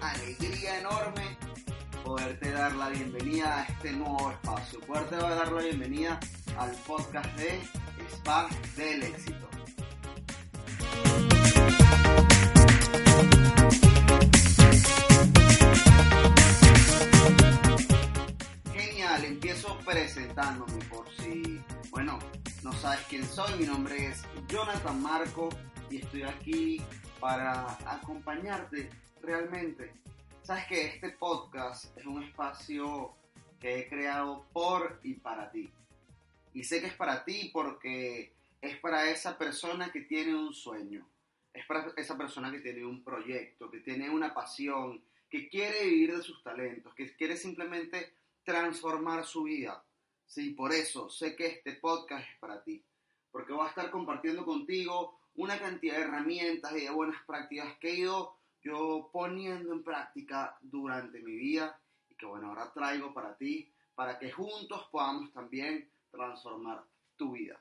alegría enorme poderte dar la bienvenida a este nuevo espacio, poderte dar la bienvenida al podcast de Spa del Éxito. Genial, empiezo presentándome por si, bueno, no sabes quién soy, mi nombre es Jonathan Marco y estoy aquí para acompañarte realmente. Sabes que este podcast es un espacio que he creado por y para ti. Y sé que es para ti porque es para esa persona que tiene un sueño. Es para esa persona que tiene un proyecto, que tiene una pasión, que quiere vivir de sus talentos, que quiere simplemente transformar su vida. Sí, por eso sé que este podcast es para ti. Porque voy a estar compartiendo contigo una cantidad de herramientas y de buenas prácticas que he ido yo poniendo en práctica durante mi vida y que bueno, ahora traigo para ti, para que juntos podamos también transformar tu vida.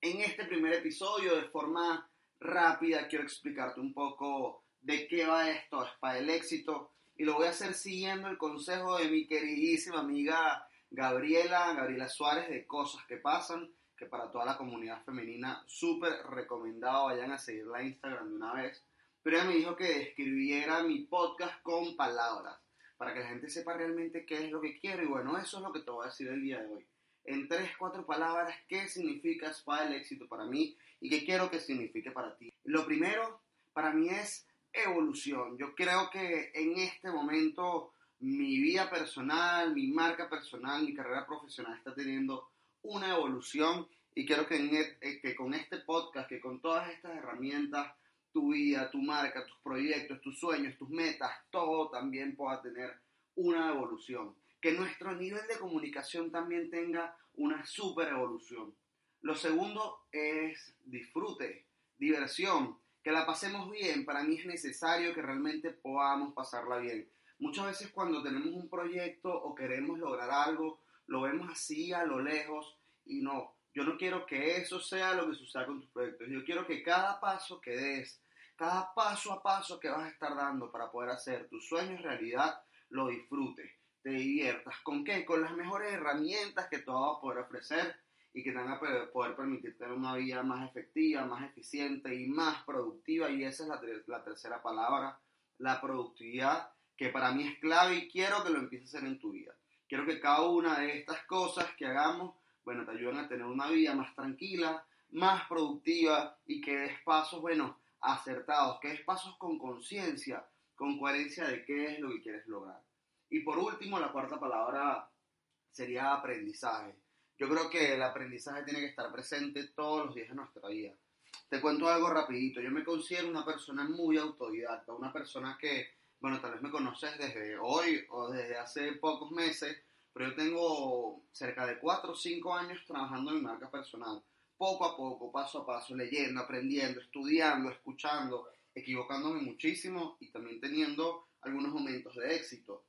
En este primer episodio, de forma rápida, quiero explicarte un poco de qué va esto, es para el éxito, y lo voy a hacer siguiendo el consejo de mi queridísima amiga Gabriela, Gabriela Suárez, de Cosas que Pasan para toda la comunidad femenina, súper recomendado, vayan a seguirla en Instagram de una vez. Pero ella me dijo que describiera mi podcast con palabras, para que la gente sepa realmente qué es lo que quiero. Y bueno, eso es lo que te voy a decir el día de hoy. En tres, cuatro palabras, qué significa Spa el éxito para mí y qué quiero que signifique para ti. Lo primero, para mí es evolución. Yo creo que en este momento mi vida personal, mi marca personal, mi carrera profesional está teniendo una evolución y quiero que, e, eh, que con este podcast, que con todas estas herramientas, tu vida, tu marca, tus proyectos, tus sueños, tus metas, todo también pueda tener una evolución. Que nuestro nivel de comunicación también tenga una super evolución. Lo segundo es disfrute, diversión, que la pasemos bien. Para mí es necesario que realmente podamos pasarla bien. Muchas veces cuando tenemos un proyecto o queremos lograr algo, lo vemos así a lo lejos y no, yo no quiero que eso sea lo que suceda con tus proyectos. Yo quiero que cada paso que des, cada paso a paso que vas a estar dando para poder hacer tus sueños realidad, lo disfrutes, te diviertas. ¿Con qué? Con las mejores herramientas que te vas a poder ofrecer y que te van a poder permitir tener una vida más efectiva, más eficiente y más productiva. Y esa es la, la tercera palabra, la productividad, que para mí es clave y quiero que lo empieces a hacer en tu vida. Quiero que cada una de estas cosas que hagamos, bueno, te ayuden a tener una vida más tranquila, más productiva y que des pasos, bueno, acertados, que des pasos con conciencia, con coherencia de qué es lo que quieres lograr. Y por último, la cuarta palabra sería aprendizaje. Yo creo que el aprendizaje tiene que estar presente todos los días de nuestra vida. Te cuento algo rapidito. Yo me considero una persona muy autodidacta, una persona que bueno, tal vez me conoces desde hoy o desde hace pocos meses, pero yo tengo cerca de 4 o 5 años trabajando en mi marca personal. Poco a poco, paso a paso, leyendo, aprendiendo, estudiando, escuchando, equivocándome muchísimo y también teniendo algunos momentos de éxito.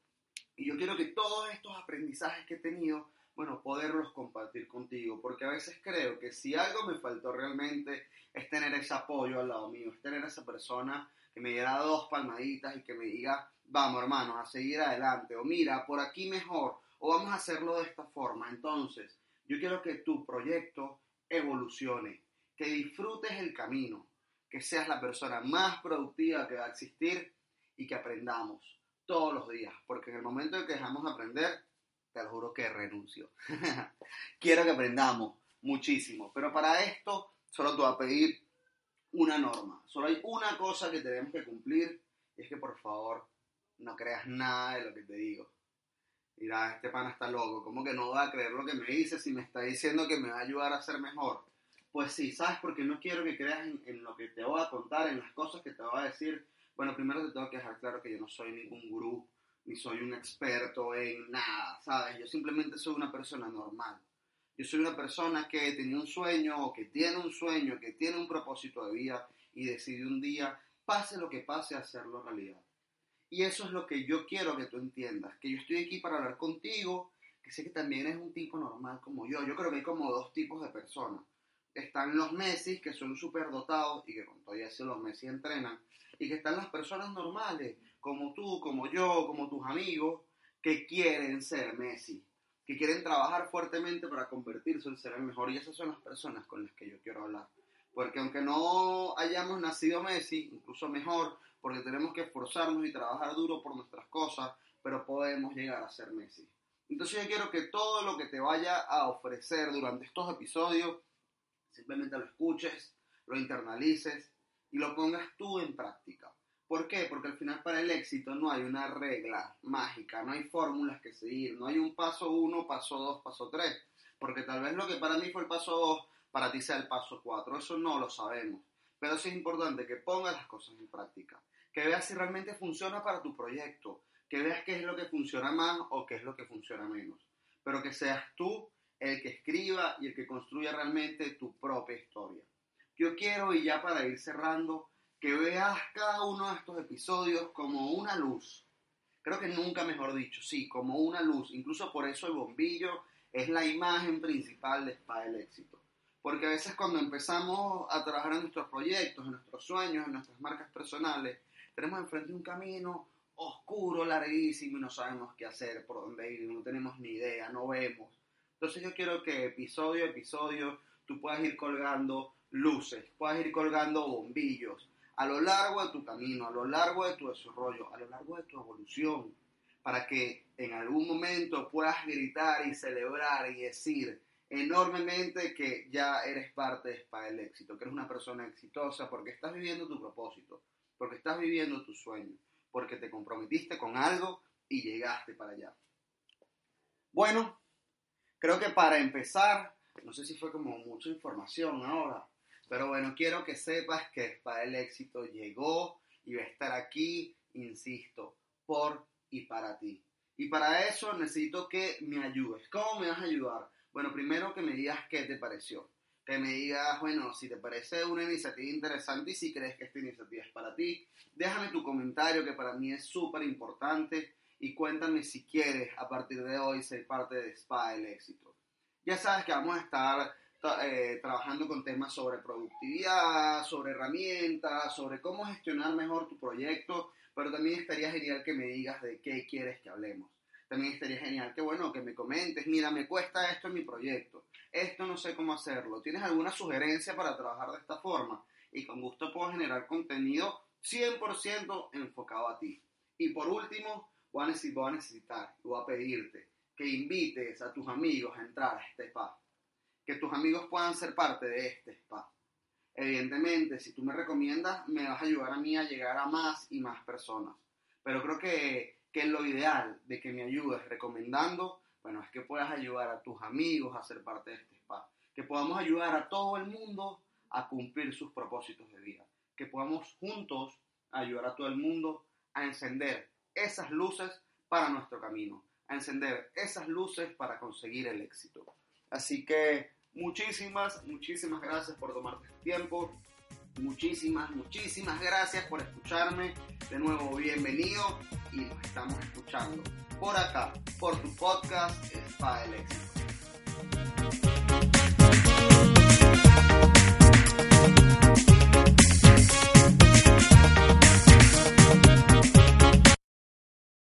Y yo quiero que todos estos aprendizajes que he tenido, bueno, poderlos compartir contigo, porque a veces creo que si algo me faltó realmente es tener ese apoyo al lado mío, es tener esa persona que me diera dos palmaditas y que me diga, vamos hermanos, a seguir adelante, o mira, por aquí mejor, o vamos a hacerlo de esta forma. Entonces, yo quiero que tu proyecto evolucione, que disfrutes el camino, que seas la persona más productiva que va a existir y que aprendamos todos los días, porque en el momento en que dejamos de aprender, te lo juro que renuncio. quiero que aprendamos muchísimo, pero para esto solo te voy a pedir una norma. Solo hay una cosa que tenemos que cumplir y es que por favor no creas nada de lo que te digo. Mira, este pana está loco, ¿cómo que no va a creer lo que me dice si me está diciendo que me va a ayudar a ser mejor? Pues sí, ¿sabes? Porque no quiero que creas en, lo que te voy a contar, en las cosas que te voy a decir. Bueno, primero te tengo que dejar claro que yo no soy ningún gurú, ni soy un experto en nada, ¿sabes? Yo simplemente soy una persona normal yo soy una persona que tenía un sueño o que tiene un sueño, que tiene un propósito de vida y decide un día, pase lo que pase, hacerlo realidad. Y eso es lo que yo quiero que tú entiendas, que yo estoy aquí para hablar contigo, que sé que también es un tipo normal como yo. Yo creo que hay como dos tipos de personas. Están los Messi, que son súper dotados y que con todo eso los Messi entrenan. y que están las personas normales, como tú, como yo, como tus amigos, que quieren ser Messi, que quieren trabajar fuertemente para convertirse en ser el mejor. Y esas son las personas con las que yo quiero hablar. Porque aunque no hayamos nacido Messi, incluso mejor, porque tenemos que esforzarnos y trabajar duro por nuestras cosas, pero podemos llegar a ser Messi. Entonces yo quiero que todo lo que te vaya a ofrecer durante estos episodios, simplemente lo escuches, lo internalices y lo pongas tú en práctica. ¿Por qué? Porque al final para el éxito no hay una regla mágica, no hay fórmulas que seguir, no hay un paso uno, paso dos, paso tres. Porque tal vez lo que para mí fue el paso dos, para ti sea el paso cuatro. Eso no lo sabemos. Pero sí es importante que pongas las cosas en práctica. Que veas si realmente funciona para tu proyecto. Que veas qué es lo que funciona más o qué es lo que funciona menos. Pero que seas tú el que escriba y el que construya realmente tu propia historia. Yo quiero, y ya para ir cerrando, que veas cada uno de estos episodios como una luz. Creo que nunca mejor dicho, sí, como una luz. Incluso por eso el bombillo es la imagen principal de Spa del Éxito. Porque a veces cuando empezamos a trabajar en nuestros proyectos, en nuestros sueños, en nuestras marcas personales, tenemos enfrente un camino oscuro, larguísimo y no sabemos qué hacer, por dónde ir, no tenemos ni idea, no vemos. Entonces yo quiero que episodio a episodio tú puedas ir colgando luces, puedas ir colgando bombillos, a lo largo de tu camino, a lo largo de tu desarrollo, a lo largo de tu evolución, para que en algún momento puedas gritar y celebrar y decir enormemente que ya eres parte de Spa del éxito, que eres una persona exitosa porque estás viviendo tu propósito, porque estás viviendo tu sueño, porque te comprometiste con algo y llegaste para allá. Bueno, creo que para empezar, no sé si fue como mucha información ahora, pero bueno, quiero que sepas que para el éxito llegó y va a estar aquí, insisto, por y para ti. Y para eso necesito que me ayudes. ¿Cómo me vas a ayudar? Bueno, primero que me digas qué te pareció. Que me digas, bueno, si te parece una iniciativa interesante y si crees que esta iniciativa es para ti. Déjame tu comentario que para mí es súper importante y cuéntame si quieres a partir de hoy ser parte de Spa el éxito. Ya sabes que vamos a estar eh, trabajando con temas sobre productividad, sobre herramientas, sobre cómo gestionar mejor tu proyecto, pero también estaría genial que me digas de qué quieres que hablemos. También estaría genial que, bueno, que me comentes, mira, me cuesta esto en mi proyecto, esto no sé cómo hacerlo, ¿tienes alguna sugerencia para trabajar de esta forma? Y con gusto puedo generar contenido 100% enfocado a ti. Y por último, voy a, necesitar, voy a pedirte que invites a tus amigos a entrar a este espacio que tus amigos puedan ser parte de este spa. Evidentemente, si tú me recomiendas, me vas a ayudar a mí a llegar a más y más personas. Pero creo que, que lo ideal de que me ayudes recomendando, bueno, es que puedas ayudar a tus amigos a ser parte de este spa. Que podamos ayudar a todo el mundo a cumplir sus propósitos de vida. Que podamos juntos ayudar a todo el mundo a encender esas luces para nuestro camino. A encender esas luces para conseguir el éxito. Así que muchísimas, muchísimas gracias por tomarte el tiempo. Muchísimas, muchísimas gracias por escucharme. De nuevo, bienvenido y nos estamos escuchando por acá, por tu podcast Spa del Éxito.